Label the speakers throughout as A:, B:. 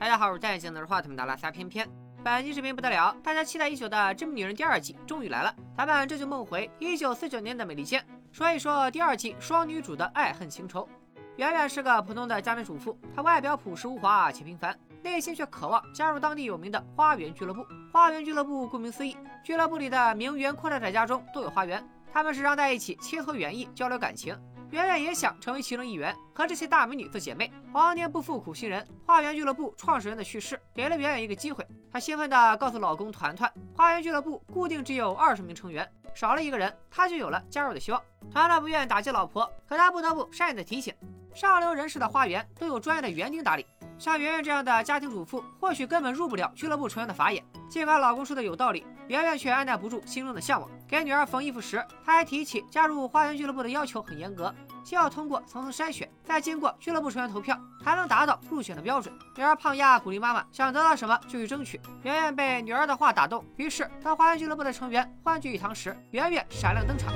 A: 大家好，我是戴眼镜拿着话筒的拉撒偏偏。本期视频不得了，大家期待已久的《致命女人》第二季终于来了。咱们这就梦回一九四九年的美利坚，说一说第二季双女主的爱恨情仇。圆圆是个普通的家庭主妇，她外表朴实无华且平凡，内心却渴望加入当地有名的花园俱乐部。花园俱乐部顾名思义，俱乐部里的名媛阔太太家中都有花园，他们时常在一起切磋园艺，交流感情。圆圆也想成为其中一员，和这些大美女做姐妹。皇年不负苦心人，花园俱乐部创始人的去世给了圆圆一个机会。她兴奋地告诉老公团团，花园俱乐部固定只有二十名成员，少了一个人，她就有了加入的希望。团团不愿打击老婆，可她不得不善意的提醒：上流人士的花园都有专业的园丁打理。像圆圆这样的家庭主妇，或许根本入不了俱乐部成员的法眼。尽管老公说的有道理，圆圆却按捺不住心中的向往。给女儿缝衣服时，她还提起加入花园俱乐部的要求很严格，需要通过层层筛选，再经过俱乐部成员投票，才能达到入选的标准。女儿胖丫鼓励妈妈，想得到什么就去争取。圆圆被女儿的话打动，于是当花园俱乐部的成员欢聚一堂时，圆圆闪亮登场。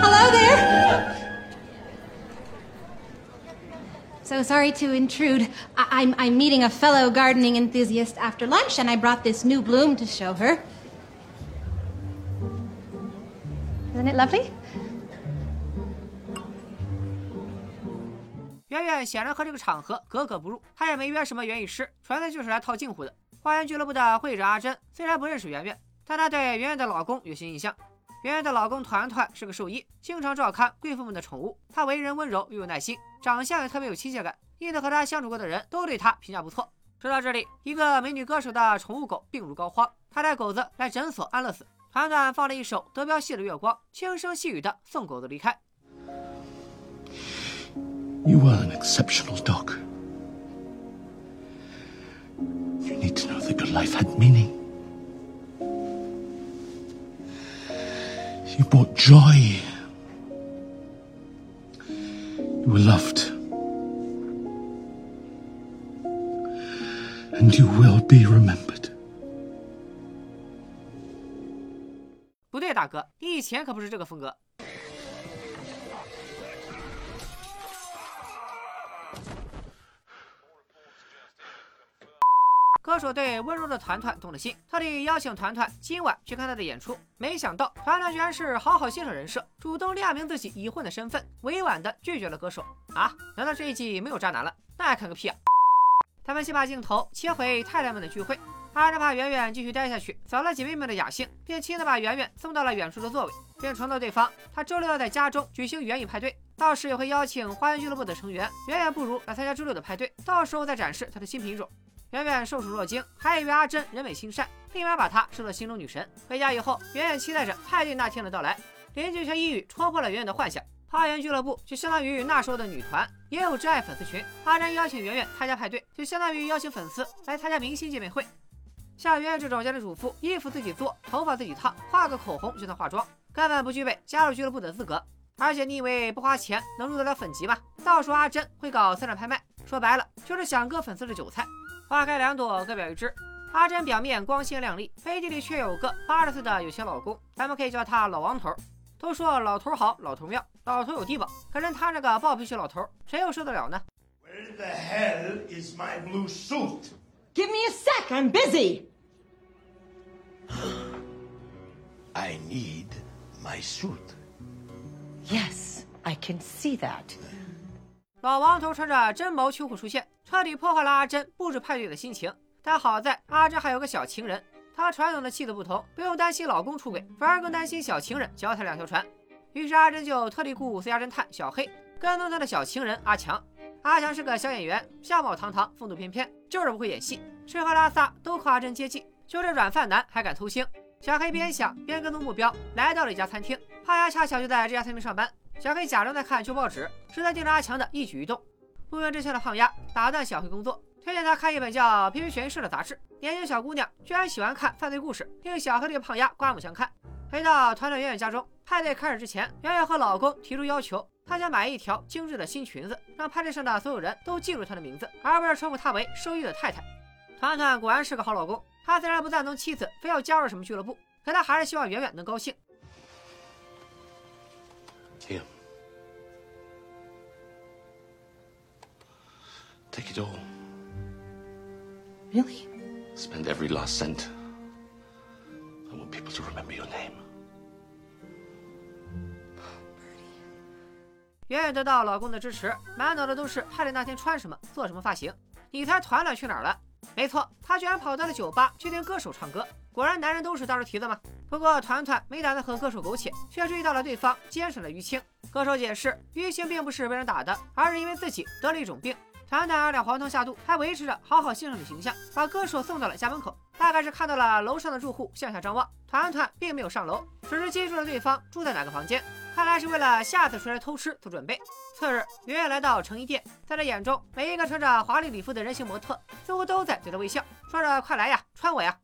B: Hello there. So sorry to intrude. I'm I'm meeting a fellow gardening enthusiast after lunch, and I brought this new bloom to show her. Isn't it lovely?
A: 圆圆显然和这个场合格格不入，她也没约什么园艺师，纯粹就是来套近乎的。花园俱乐部的会长阿珍虽然不认识圆圆，但她对圆圆的老公有些印象。圆圆的老公团团是个兽医，经常照看贵妇们的宠物。他为人温柔又有耐心，长相也特别有亲切感，因此和他相处过的人都对他评价不错。说到这里，一个美女歌手的宠物狗病入膏肓，他带狗子来诊所安乐死。团团放了一首德彪西的《月光》，轻声细语的送狗子离开。
C: You are an exceptional dog. You need to know that your life had meaning. You brought joy. You were loved. And you will be remembered.
A: 不对，大哥，你以前可不是这个风格。 歌手对温柔的团团动了心，特地邀请团团今晚去看他的演出。没想到团团居然是好好先生人设，主动亮明自己已婚的身份，委婉的拒绝了歌手。啊？难道这一季没有渣男了？那还看个屁啊！他们先把镜头切回太太们的聚会。阿珍怕圆圆继续待下去，扫了姐妹们的雅兴，便亲自把圆圆送到了远处的座位，并承诺对方，他周六要在家中举行园艺派对，到时也会邀请花园俱乐部的成员。远远不如来参加周六的派对，到时候再展示他的新品种。圆圆受宠若惊，还以为阿珍人美心善，立马把她视作心中女神。回家以后，圆圆期待着派对那天的到来。邻居却一语戳破了圆圆的幻想。花园俱乐部就相当于那时候的女团，也有挚爱粉丝群。阿珍邀请圆圆参加派对，就相当于邀请粉丝来参加明星见面会。像圆圆这种家庭主妇，衣服自己做，头发自己烫，画个口红就能化妆，根本不具备加入俱乐部的资格。而且你以为不花钱能入得了粉级吗？到时候阿珍会搞私人拍卖，说白了就是想割粉丝的韭菜。花开两朵，各表一枝。阿珍表面光鲜亮丽，背地里却有个八十岁的有钱老公，咱们可以叫他老王头。都说老头好，老头妙，老头有低保，可是他这个暴脾气老头，谁又受得了呢
D: ？Where the hell is my blue suit?
E: Give me a sec, I'm busy.
D: I need my suit.
E: Yes, I can see that.
A: 老王头穿着真毛秋裤出现。彻底破坏了阿珍布置派对的心情。但好在阿珍还有个小情人，她传统的妻子不同，不用担心老公出轨，反而更担心小情人脚踩两条船。于是阿珍就特地雇私家侦探小黑跟踪她的小情人阿强。阿强是个小演员，相貌堂堂，风度翩翩，就是不会演戏，吃喝拉撒都靠阿珍接济。就这软饭男还敢偷腥？小黑边想边跟踪目标，来到了一家餐厅。胖丫恰巧就在这家餐厅上班，小黑假装在看旧报纸，是在盯着阿强的一举一动。不明真相的胖丫打断小黑工作，推荐他看一本叫《偏偏悬疑社》的杂志。年轻小姑娘居然喜欢看犯罪故事，令小黑对胖丫刮目相看。回到团团圆圆家中，派对开始之前，圆圆和老公提出要求，她想买一条精致的新裙子，让派对上的所有人都记住她的名字，而不是称呼她为兽医的太太。团团果然是个好老公，他虽然不赞同妻子非要加入什么俱乐部，可他还是希望圆圆能高兴。
C: Take it all.
E: Really?
C: Spend every last cent. I want people to remember your name.
A: 远远得到老公的支持，满脑子都是派对那天穿什么、做什么发型。你猜团团去哪儿了？没错，他居然跑到了酒吧去听歌手唱歌。果然，男人都是大猪蹄子嘛？不过团团没打算和歌手苟且，却注意到了对方肩上的淤青。歌手解释，淤青并不是被人打的，而是因为自己得了一种病。团团二两黄汤下肚，还维持着好好先生的形象，把歌手送到了家门口。大概是看到了楼上的住户向下张望，团团并没有上楼，只是记住了对方住在哪个房间。看来是为了下次出来偷吃做准备。次日，圆圆来到成衣店，在他眼中，每一个穿着华丽礼服的人形模特似乎都在对他微笑，说着：“快来呀，穿我呀！”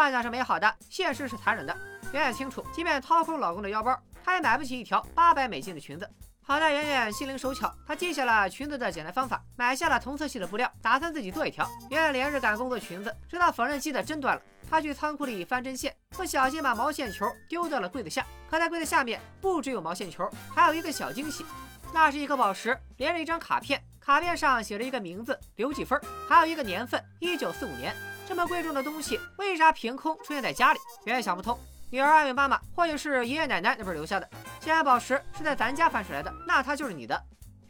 A: 幻想是美好的，现实是残忍的。圆圆清楚，即便掏空老公的腰包，她也买不起一条八百美金的裙子。好在圆圆心灵手巧，她记下了裙子的剪裁方法，买下了同色系的布料，打算自己做一条。圆圆连日赶工做裙子，直到缝纫机的针断了，她去仓库里翻针线，不小心把毛线球丢到了柜子下。可在柜子下面不只有毛线球，还有一个小惊喜，那是一颗宝石，连着一张卡片，卡片上写着一个名字刘继芬，还有一个年份一九四五年。这么贵重的东西，为啥凭空出现在家里？圆圆想不通。女儿安慰妈妈，或许是爷爷奶奶那边留下的。既然宝石是在咱家翻出来的，那它就是你的。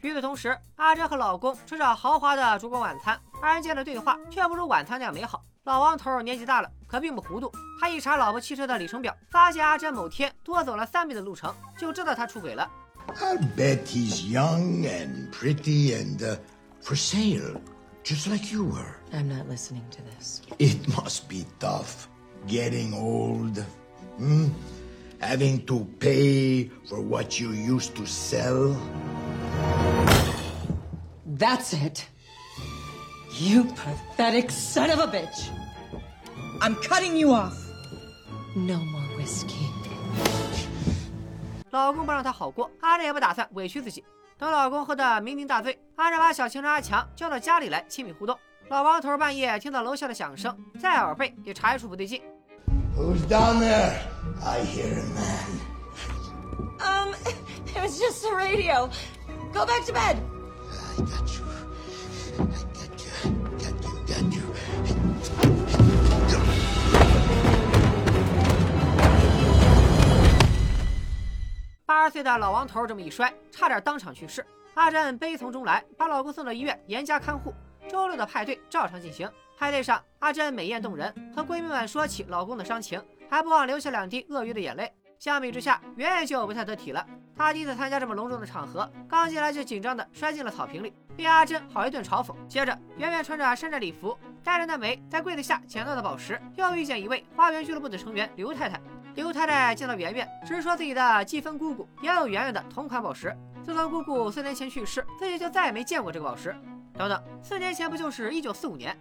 A: 与此同时，阿珍和老公吃着豪华的烛光晚餐，二人间的对话却不如晚餐那样美好。老王头年纪大了，可并不糊涂。他一查老婆汽车的里程表，发现阿珍某天多走了三倍的路程，就知道她出轨了。
D: I bet he's young and pretty and for sale, just like you were.
E: I'm not listening to this.
D: It must be tough getting old. Hmm? Having to pay for what you used to sell.
E: That's it. You pathetic son of a bitch. I'm cutting you off. No more whiskey.
A: 老公不让她好过，阿珍也不打算委屈自己。 等老公喝得酩酊大醉，阿珍把小情人阿强叫到家里来亲密互动。老王头半夜听到楼下的响声，再耳背也察觉出不对劲。
D: Who's down there? I hear a man.
E: Um, it was just the radio. Go back to bed.
D: I got you. I got you.
A: 八十岁的老王头这么一摔，差点当场去世。阿珍悲从中来，把老公送到医院，严加看护。周六的派对照常进行。派对上，阿珍美艳动人，和闺蜜们说起老公的伤情，还不忘流下两滴鳄鱼的眼泪。相比之下，圆圆就不太得体了。她第一次参加这么隆重的场合，刚进来就紧张的摔进了草坪里，被阿珍好一顿嘲讽。接着，圆圆穿着山寨礼服，带着那枚在柜子下捡到的宝石，又遇见一位花园俱乐部的成员刘太太。刘太太见到圆圆，直说自己的继芬姑姑也有圆圆的同款宝石。自从姑姑四年前去世，自己就再也没见过这个宝石。等等，四年前不就是一九四五年？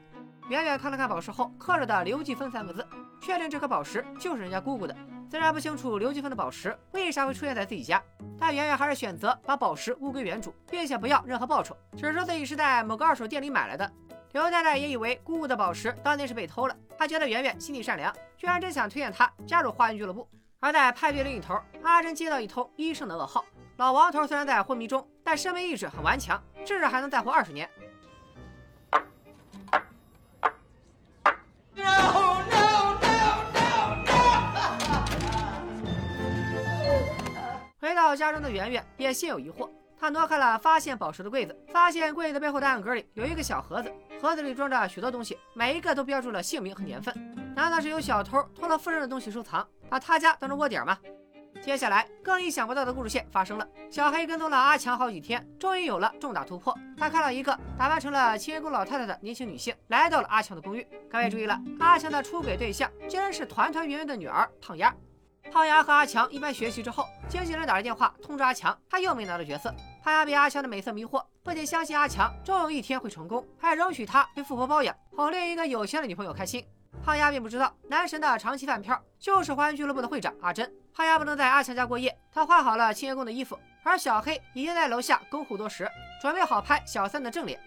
A: 圆圆看了看宝石后刻着的“刘继芬”三个字，确定这颗宝石就是人家姑姑的。虽然不清楚刘继芬的宝石为啥会出现在自己家，但圆圆还是选择把宝石物归原主，并且不要任何报酬，只说自己是在某个二手店里买来的。刘太太也以为姑姑的宝石当年是被偷了，她觉得圆圆心地善良，居然真想推荐她加入花园俱乐部。而在派对另一头，阿珍接到一通医生的噩耗：老王头虽然在昏迷中，但生命意志很顽强，至少还能再活二十年。回到家中的圆圆也心有疑惑，他挪开了发现宝石的柜子，发现柜子背后的暗格里有一个小盒子，盒子里装着许多东西，每一个都标注了姓名和年份。难道是有小偷偷了夫人的东西收藏，把他家当成窝点吗？接下来更意想不到的故事线发生了，小黑跟踪了阿强好几天，终于有了重大突破。他看到一个打扮成了清洁工老太太的年轻女性，来到了阿强的公寓。各位注意了，阿强的出轨对象竟然是团团圆圆的女儿胖丫。胖丫和阿强一番学习之后，经纪人打来电话通知阿强，他又没拿到角色。胖丫被阿强的美色迷惑，不仅相信阿强终有一天会成功，还容许他被富婆包养，哄另一个有钱的女朋友开心。胖丫并不知道，男神的长期饭票就是花园俱乐部的会长阿珍。胖丫不能在阿强家过夜，他换好了清洁工的衣服，而小黑已经在楼下恭候多时，准备好拍小三的正脸。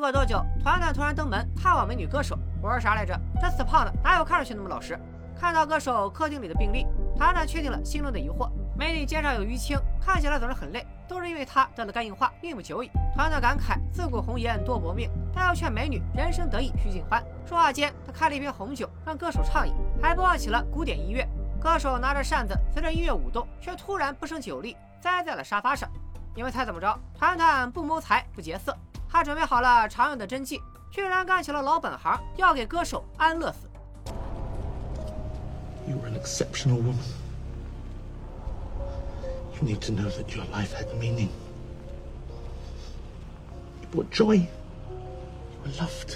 A: 过多久，团团突然登门探望美女歌手。我说啥来着？这死胖子哪有看上去那么老实？看到歌手客厅里的病历，团团确定了心中的疑惑。美女肩上有淤青，看起来总是很累，都是因为她得了肝硬化，命不久矣。团团感慨自古红颜多薄命，但要劝美女人生得意须尽欢。说话间，他开了一瓶红酒，让歌手畅饮，还播放起了古典音乐。歌手拿着扇子随着音乐舞动，却突然不胜酒力，栽在了沙发上。你们猜怎么着？团团不谋财不劫色，他准备好了常用的针剂，居然干起了老本行，要给歌手安乐死。
C: You were an exceptional woman. You need to know that your life had meaning. You brought joy. You were loved.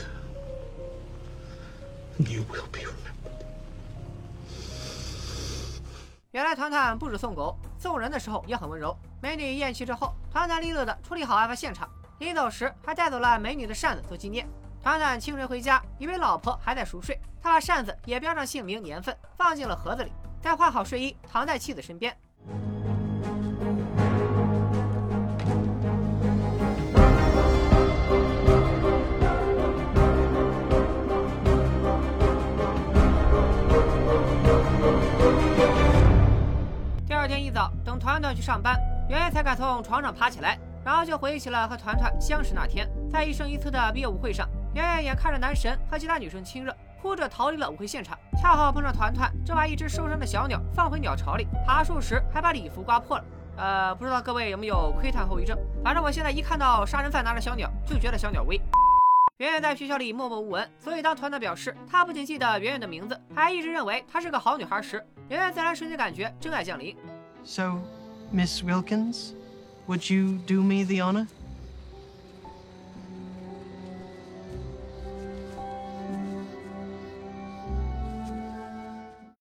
C: And you will be remembered.
A: 原来团团不止送狗，送人的时候也很温柔。美女咽气之后，团团利落的处理好案发现场，临走时还带走了美女的扇子做纪念。团团清晨回家，以为老婆还在熟睡，他把扇子也标上姓名、年份，放进了盒子里，再换好睡衣，躺在妻子身边。第二天一早，等团团去上班，圆圆才敢从床上爬起来，然后就回忆起了和团团相识那天，在一生一次的毕业舞会上，圆圆眼看着男神和其他女生亲热，哭着逃离了舞会现场，恰好碰上团团正把一只受伤的小鸟放回鸟巢里，爬树时还把礼服刮破了。呃，不知道各位有没有窥探后遗症？反正我现在一看到杀人犯拿着小鸟，就觉得小鸟威。圆圆在学校里默默无闻，所以当团团表示他不仅记得圆圆的名字，还一直认为她是个好女孩时，圆圆自然瞬间感觉真爱降临。
F: So, Miss Wilkins, would you do me the honor?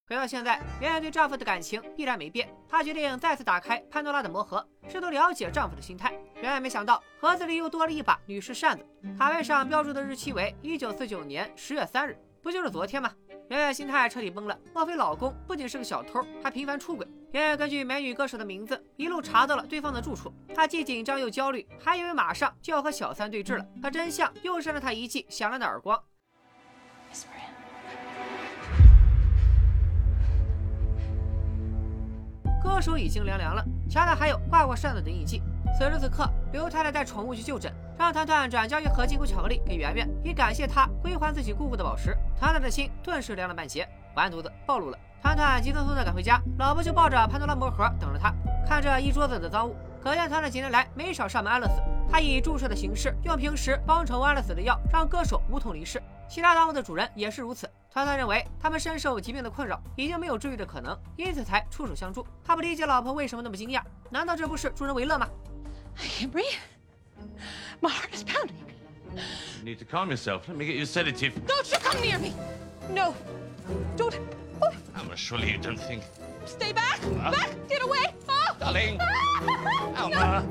A: 回到现在，圆圆对丈夫的感情依然没变。她决定再次打开潘多拉的魔盒，试图了解丈夫的心态。圆圆没想到，盒子里又多了一把女士扇子，卡片上标注的日期为一九四九年十月三日，不就是昨天吗？圆圆心态彻底崩了。莫非老公不仅是个小偷，还频繁出轨？圆圆根据美女歌手的名字，一路查到了对方的住处。她既紧张又焦虑，还以为马上就要和小三对峙了。可真相又是让她一记响亮的耳光。歌手已经凉凉了，墙上还有挂过扇子的印记。此时此刻，刘太太带宠物去就诊，让团团转交一盒金龟巧克力给圆圆，以感谢她归还自己姑姑的宝石。团团的心顿时凉了半截。完犊子，暴露了！团团急匆匆地赶回家，老婆就抱着潘多拉魔盒等着他。看着一桌子的赃物，可见团团几年来没少上门安乐死。他以注射的形式，用平时帮宠物安乐死的药，让歌手无痛离世。其他赃物的主人也是如此。团团认为他们深受疾病的困扰，已经没有治愈的可能，因此才出手相助。他不理解老婆为什么那么惊讶，难道这不是助人为乐吗？
B: I can't breathe. My heart is pounding.
C: You need to calm yourself. Let me get you a sedative.
B: Don't you come near me. No. Don't. Oh,
C: Alma, surely you don't think.
B: stay back. Back. Get away. Oh.
C: Darling! Alma!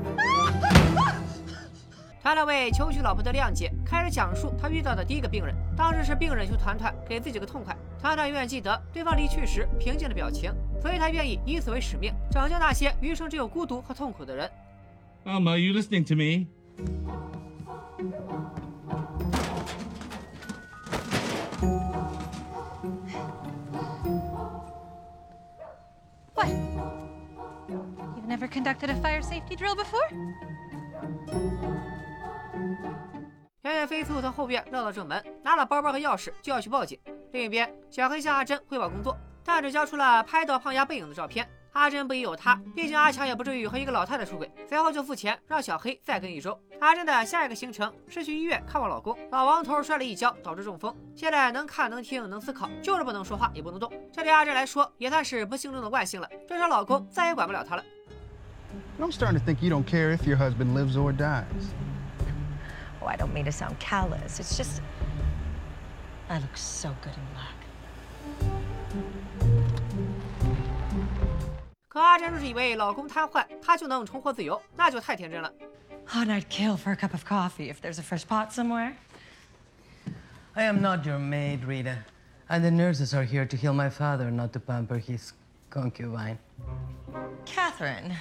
A: 团团为求取老婆的谅解，开始讲述他遇到的第一个病人。当时是病人求团团给自己个痛快，团团永远记得对方离去时平静的表情，所以他愿意以此为使命，拯救那些余生只有孤独和痛苦的人。
G: Alma, are you listening to me?
B: Oh You've never conducted a fire safety drill before?
A: 圆圆飞速从后院绕到正门，拿了包包和钥匙就要去报警。另一边，小黑向阿珍汇报工作，但只交出了拍到胖丫背影的照片。阿珍不疑有他，毕竟阿强也不至于和一个老太太出轨。随后就付钱让小黑再跟一周。阿珍的下一个行程是去医院看望老公。老王头摔了一跤，导致中风，现在能看能听能思考，就是不能说话也不能动。这对阿珍来说也算是不幸中的万幸了，至少老公再也管不了她了。
H: I'm starting to think you don't care if your husband lives or dies.
E: Oh, I don't mean to sound callous. It's just. I look so good in black.
A: 可阿珍若是以为老公瘫痪，她就能重获自由，那就太天真了。
E: Oh, and I'd kill for a cup of coffee if there's a fresh pot somewhere.
F: I am not your maid, Rita. And the nurses are here to heal my father, not to pamper his concubine.
E: Catherine.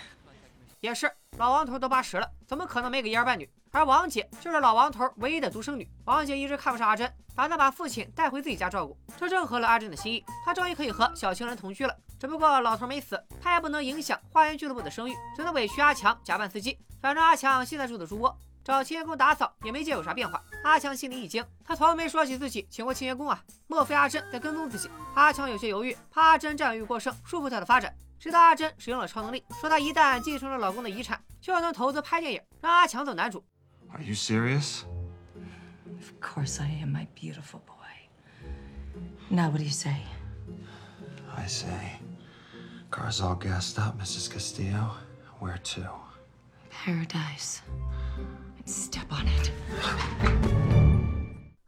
A: 也是，老王头都八十了，怎么可能没个一儿半女？而王姐就是老王头唯一的独生女。王姐一直看不上阿珍，打算把父亲带回自己家照顾，这正合了阿珍的心意。她终于可以和小情人同居了。只不过老头没死，他也不能影响花园俱乐部的声誉，只能委屈阿强假扮司机。反正阿强现在住的猪窝，找清洁工打扫也没见有啥变化。阿强心里一惊，他从没说起自己请过清洁工啊，莫非阿珍在跟踪自己？阿强有些犹豫，怕阿珍占有欲过剩，束缚他的发展。直到阿珍使用了超能力，说她一旦继承了老公的遗产，就能投资拍电影，让阿强做男主。
I: Are you serious?
E: Of course I am, my beautiful boy. Now, what do you say?
I: I say. Car's all gassed up, Mrs. Castillo. Where to?
B: Paradise. Step on it.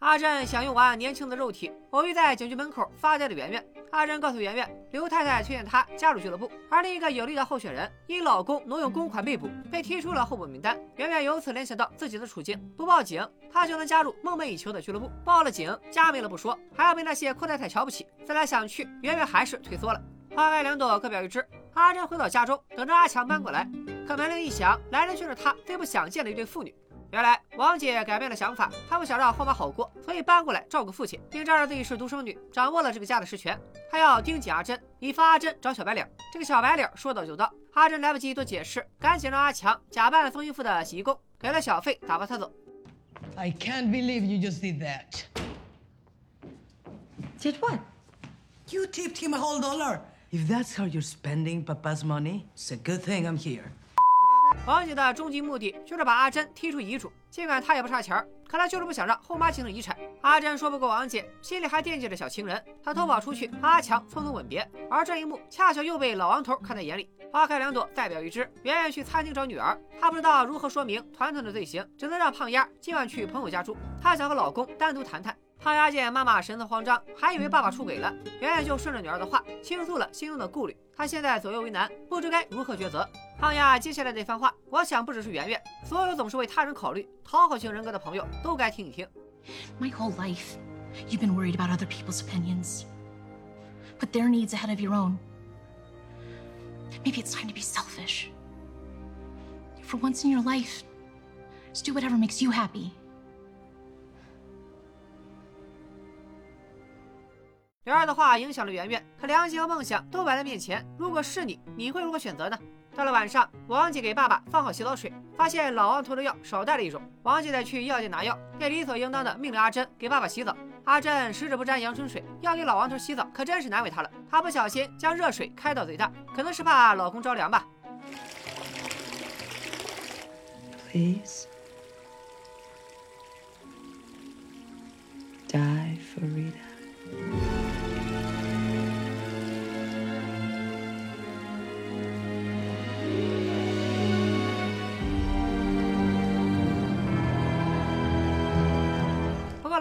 A: 阿珍想用完年轻的肉体，偶遇在警局门口发呆的圆圆。阿珍告诉圆圆，刘太太推荐她加入俱乐部，而另一个有力的候选人因老公挪用公款被捕，被踢出了候补名单。圆圆由此联想到自己的处境，不报警，她就能加入梦寐以求的俱乐部；报了警，家没了不说，还要被那些阔太太瞧不起。思来想去，圆圆还是退缩了。花开两朵，各表一枝。阿珍回到家中，等着阿强搬过来，可门铃一响，来人却是她最不想见的一对父女。原来王姐改变了想法，她不想让后妈好过，所以搬过来照顾父亲，并仗着自己是独生女，掌握了这个家的实权。她要盯紧阿珍，以防阿珍找小白脸。这个小白脸说到就到，阿珍来不及多解释，赶紧让阿强假扮了送衣服的洗衣工，给了小费打发他走。
F: I can't believe you just did that.
E: Did what?
F: You tipped him a whole dollar. If that's how you're spending Papa's money, it's a good thing I'm here.
A: 王姐的终极目的就是把阿珍踢出遗嘱。尽管她也不差钱儿，可她就是不想让后妈继承遗产。阿珍说不过王姐，心里还惦记着小情人，她偷跑出去阿强匆匆吻别。而这一幕恰巧又被老王头看在眼里。花开两朵，代表一只。圆圆去餐厅找女儿，她不知道如何说明团团的罪行，只能让胖丫今晚去朋友家住。她想和老公单独谈谈。胖丫见妈妈神色慌张，还以为爸爸出轨了，圆圆就顺着女儿的话倾诉了心中的顾虑。她现在左右为难，不知该如何抉择。胖丫接下来这番话，我想不只是圆圆，所有总是为他人考虑、讨好型人格的朋友都该听一听。
B: My whole life, you've been worried about other people's opinions. Put their needs ahead of your own. Maybe it's time to be selfish. For once in your life, just do whatever makes you happy.
A: 女儿的话影响了圆圆，可良心和梦想都摆在面前。如果是你，你会如何选择呢？到了晚上，王姐给爸爸放好洗澡水，发现老王头的药少带了一种。王姐得去药店拿药，便理所应当的命令阿珍给爸爸洗澡。阿珍十指不沾阳春水，要给老王头洗澡，可真是难为他了。她不小心将热水开到最大，可能是怕老公着凉吧。
E: Please. Die for Rita.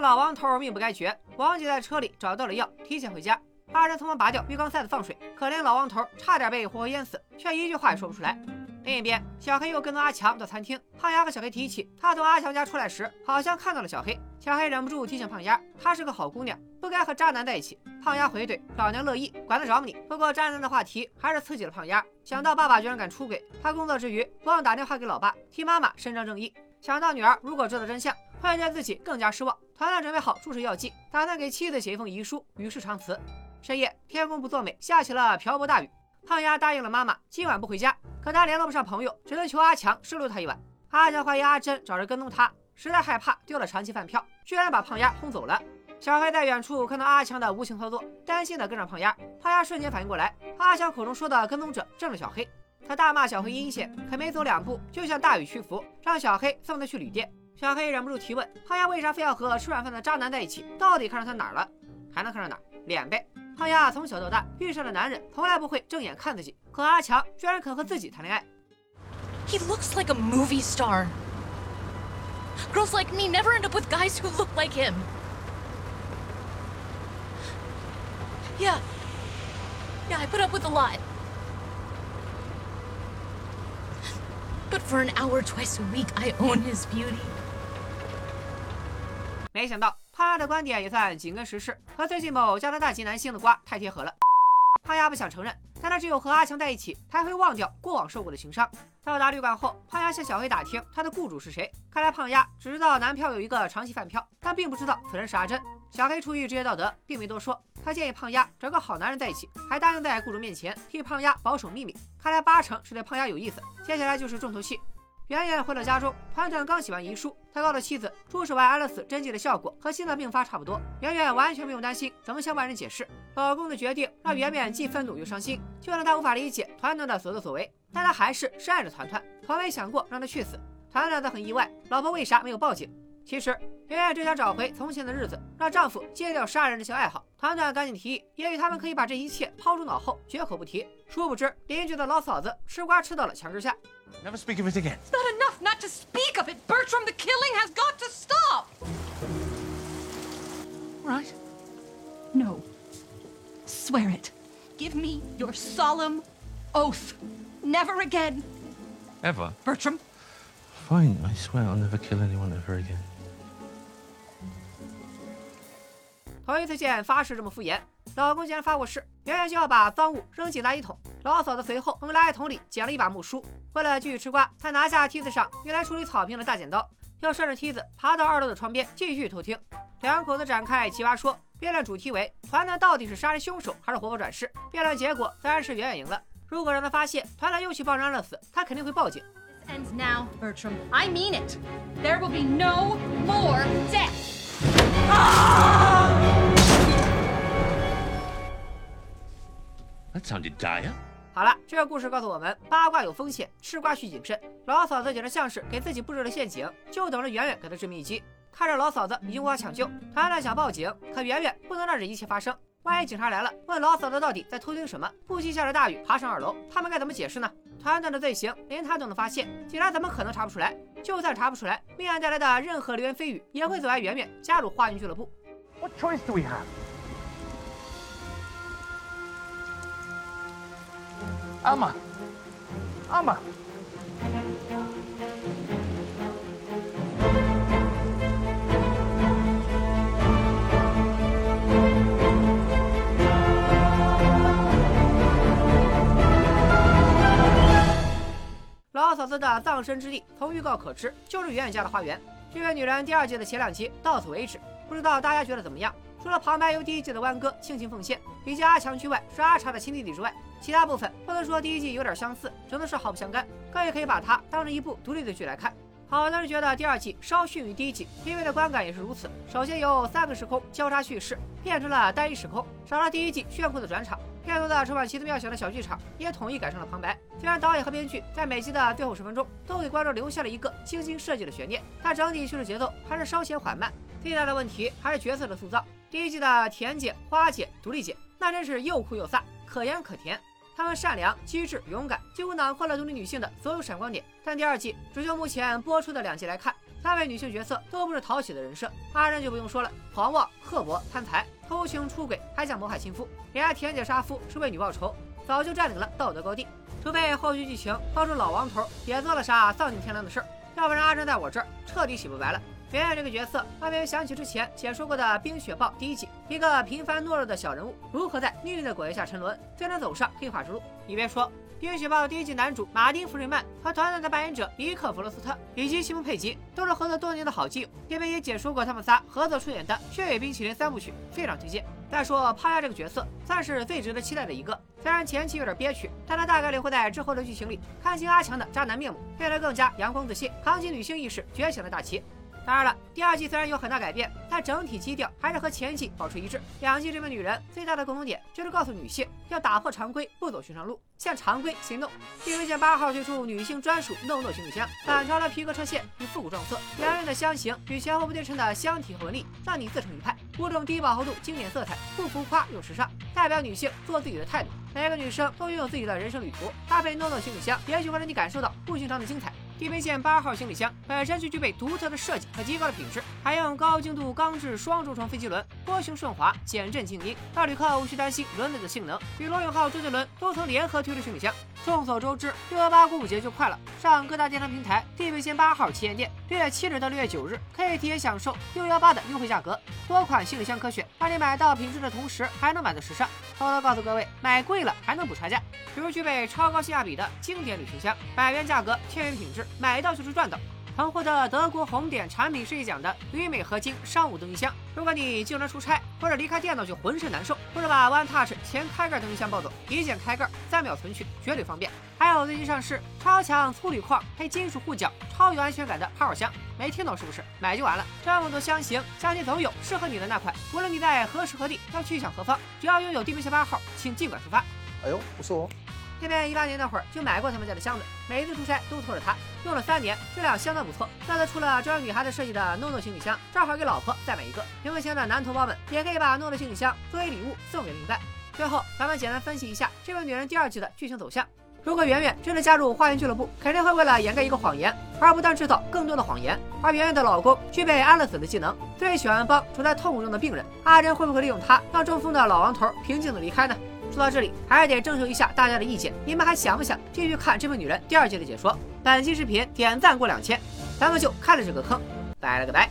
A: 老王头命不该绝，王姐在车里找到了药，提前回家。二人匆忙拔掉浴缸塞子放水，可怜老王头差点被活活淹死，却一句话也说不出来。另一边，小黑又跟踪阿强到餐厅。胖丫和小黑提起，他从阿强家出来时，好像看到了小黑。小黑忍不住提醒胖丫，她是个好姑娘，不该和渣男在一起。胖丫回怼，老娘乐意，管得着吗你？不过渣男的话题还是刺激了胖丫。想到爸爸居然敢出轨，他工作之余不忘打电话给老爸，替妈妈伸张正义。想到女儿如果知道真相，会对自己更加失望。团团准备好注射药剂，打算给妻子写一封遗书，与世长辞。深夜，天公不作美，下起了瓢泼大雨。胖丫答应了妈妈，今晚不回家。可他联络不上朋友，只能求阿强收留他一晚。阿强怀疑阿珍找人跟踪他，实在害怕丢了长期饭票，居然把胖丫轰走了。小黑在远处看到阿强的无情操作，担心的跟上胖丫。胖丫瞬间反应过来，阿强口中说的跟踪者正是小黑。他大骂小黑阴险，可没走两步就向大雨屈服，让小黑送他去旅店。小黑忍不住提问：胖丫为啥非要和吃软饭的渣男在一起？到底看上他哪儿了？还能看上哪儿？脸呗。胖丫从小到大遇上的男人从来不会正眼看自己，可阿强居然肯和自己谈恋爱。
B: He looks like a movie star. Girls like me never end up with guys who look like him. Yeah. Yeah, I put up with a lot. But for an hour twice a week, I own his beauty.
A: 没想到胖丫的观点也算紧跟时事，和最近某加拿大籍男星的瓜太贴合了。胖丫不想承认，但他只有和阿强在一起，才会忘掉过往受过的情伤。到达旅馆后，胖丫向小黑打听他的雇主是谁。看来胖丫只知道男票有一个长期饭票，但并不知道此人是阿珍。小黑出于职业道德，并没多说。他建议胖丫找个好男人在一起，还答应在雇主面前替胖丫保守秘密。看来八成是对胖丫有意思。接下来就是重头戏。圆圆回到家中，团团刚写完遗书，他告诉妻子，注射完安乐死针剂的效果和心脏病发差不多。圆圆完全不用担心怎么向外人解释老公的决定，让圆圆既愤怒又伤心。就算她无法理解团团的所作所为，但她还是深爱着团团，从没想过让他去死。团团则很意外，老婆为啥没有报警？其实圆圆只想找回从前的日子，让丈夫戒掉杀人这项爱好。团团赶紧提议，也许他们可以把这一切抛诸脑后，绝口不提。殊不知，邻居的老嫂子吃瓜吃到了墙之下。
J: Never speak of it again.
K: It's not enough not to speak of it, Bertram. The killing has got to stop.
B: Right? No. Swear it. Give me your solemn oath. Never again.
J: Ever?
B: Bertram.
C: Fine, I swear I'll never kill anyone ever again.
A: 头一次见发誓这么敷衍，老公竟然发过誓，圆圆就要把赃物扔进垃圾桶。老嫂子随后从垃圾桶里捡了一把木梳，为了继续吃瓜，她拿下梯子上用来处理草坪的大剪刀，又顺着梯子爬到二楼的窗边继续偷听。两口子展开奇葩说，辩论主题为团团到底是杀人凶手还是活佛转世？辩论结果自然是圆圆赢了。如果让他发现团团又去帮人安乐死，他肯定会报警。
B: Ends now, Bertram. I mean it. There will be no more death.
C: 啊啊啊啊啊啊啊啊啊
A: 好了，这个故事告诉我们，八卦有风险，吃瓜需谨慎。老嫂子简直像是给自己布置了陷阱，就等着圆圆给她致命一击。看着老嫂子已经无法抢救，团团想报警，可圆圆不能让这一切发生。万一警察来了，问老嫂子到底在偷听什么？不惜下着大雨爬上二楼，他们该怎么解释呢？团团的罪行连他都能发现，警察怎么可能查不出来？就算查不出来，命案带来的任何流言蜚语也会阻碍圆圆加入花园俱乐部。
J: What choice do we have? Alma! Alma!
A: 老嫂子的葬身之地，从预告可知就是圆圆家的花园。这个女人第二季的前两集到此为止，不知道大家觉得怎么样？除了旁白由第一季的弯哥倾情奉献，以及阿强剧外是阿茶的亲弟弟之外，其他部分不能说第一季有点相似，只能是毫不相干。更也可以把它当成一部独立的剧来看。好多人觉得第二季稍逊于第一季，因为的观感也是如此。首先有三个时空交叉叙事，变成了单一时空，少了第一季炫酷的转场。片头的充满奇思妙想的小剧场也统一改成了旁白。虽然导演和编剧在每集的最后十分钟都给观众留下了一个精心设计的悬念，但整体叙事节奏还是稍显缓慢。最大的问题还是角色的塑造。第一季的甜姐、花姐、独立姐，那真是又酷又飒，可盐可甜。她们善良、机智、勇敢，几乎囊括了独立女性的所有闪光点。但第二季，只就目前播出的两集来看，三位女性角色都不是讨喜的人设。阿珍就不用说了，狂妄、刻薄、贪财、偷情、出轨，还想谋害亲夫。连甜姐杀夫是为女报仇，早就占领了道德高地。除非后续剧情爆出老王头也做了啥丧尽天良的事儿，要不然阿珍在我这儿彻底洗不白了。圆圆这个角色，让别人想起之前解说过的《冰雪暴》第一季，一个平凡懦弱的小人物，如何在命运的裹挟下沉沦，最终走上黑化之路。你别说，《冰雪暴》第一季男主马丁·弗瑞曼和团队的扮演者尼克·弗罗斯特以及西蒙·佩吉，都是合作多年的好基友。这边也解说过他们仨合作出演的《血液冰淇淋》三部曲，非常推荐。再说帕亚这个角色，算是最值得期待的一个。虽然前期有点憋屈，但他大概率会在之后的剧情里看清阿强的渣男面目，变得更加阳光自信，扛起女性意识觉醒的大旗。当然了，第二季虽然有很大改变，但整体基调还是和前季保持一致。两季这名女人最大的共同点就是告诉女性要打破常规，不走寻常路，向常规 say no。地平线八号推出女性专属 no no 行李箱，反超了皮革车线与复古撞色，两人的箱型与前后不对称的箱体和纹理，让你自成一派。五种低饱和度经典色彩，不浮夸又时尚，代表女性做自己的态度。每个女生都拥有自己的人生旅途，搭配 no no 行李箱，也许会让你感受到不寻常的精彩。地平线八号行李箱本身就具备独特的设计和极高的品质，还用高精度钢制双轴承飞机轮，波形顺滑，减震静音，让旅客无需担心轮子的性能。与罗永浩、周杰伦都曾联合推出行李箱，众所周知，六幺八购物节就快了，上各大电商平台地平线八号旗舰店，六月七日到六月九日可以提前享受六幺八的优惠价格，多款行李箱可选，让你买到品质的同时还能买到时尚。偷偷告诉各位，买贵了还能补差价，比如具备超高性价比的经典旅行箱，百元价格，千元品质，买到就是赚到。曾获得德国红点产品设计奖的铝镁合金商务登机箱，如果你经常出差或者离开电脑就浑身难受，或者把 One Touch 前开盖登机箱抱走，一键开盖，三秒存取，绝对方便。还有最近上市超强粗铝框配金属护脚、超有安全感的 Power 箱，没听懂是不是？买就完了。这么多箱型，相信总有适合你的那款。无论你在何时何地要去向何方，只要拥有地平线八号，请尽管出发。
H: 哎呦，不错哦。
A: 这边一八年那会儿就买过他们家的箱子，每一次出差都拖着它，用了三年，质量相当不错。那次出了专为女孩子设计的诺诺行李箱，正好给老婆再买一个。屏幕前的男同胞们也可以把诺诺行李箱作为礼物送给另一半。最后，咱们简单分析一下这位女人第二季的剧情走向。如果圆圆真的加入花园俱乐部，肯定会为了掩盖一个谎言，而不断制造更多的谎言。而圆圆的老公具备安乐死的技能，最喜欢帮处在痛苦中的病人。阿珍会不会利用他，让中风的老王头平静的离开呢？说到这里，还是得征求一下大家的意见，你们还想不想继续看这位女人第二季的解说？本期视频点赞过两千，咱们就开了这个坑，拜了个拜。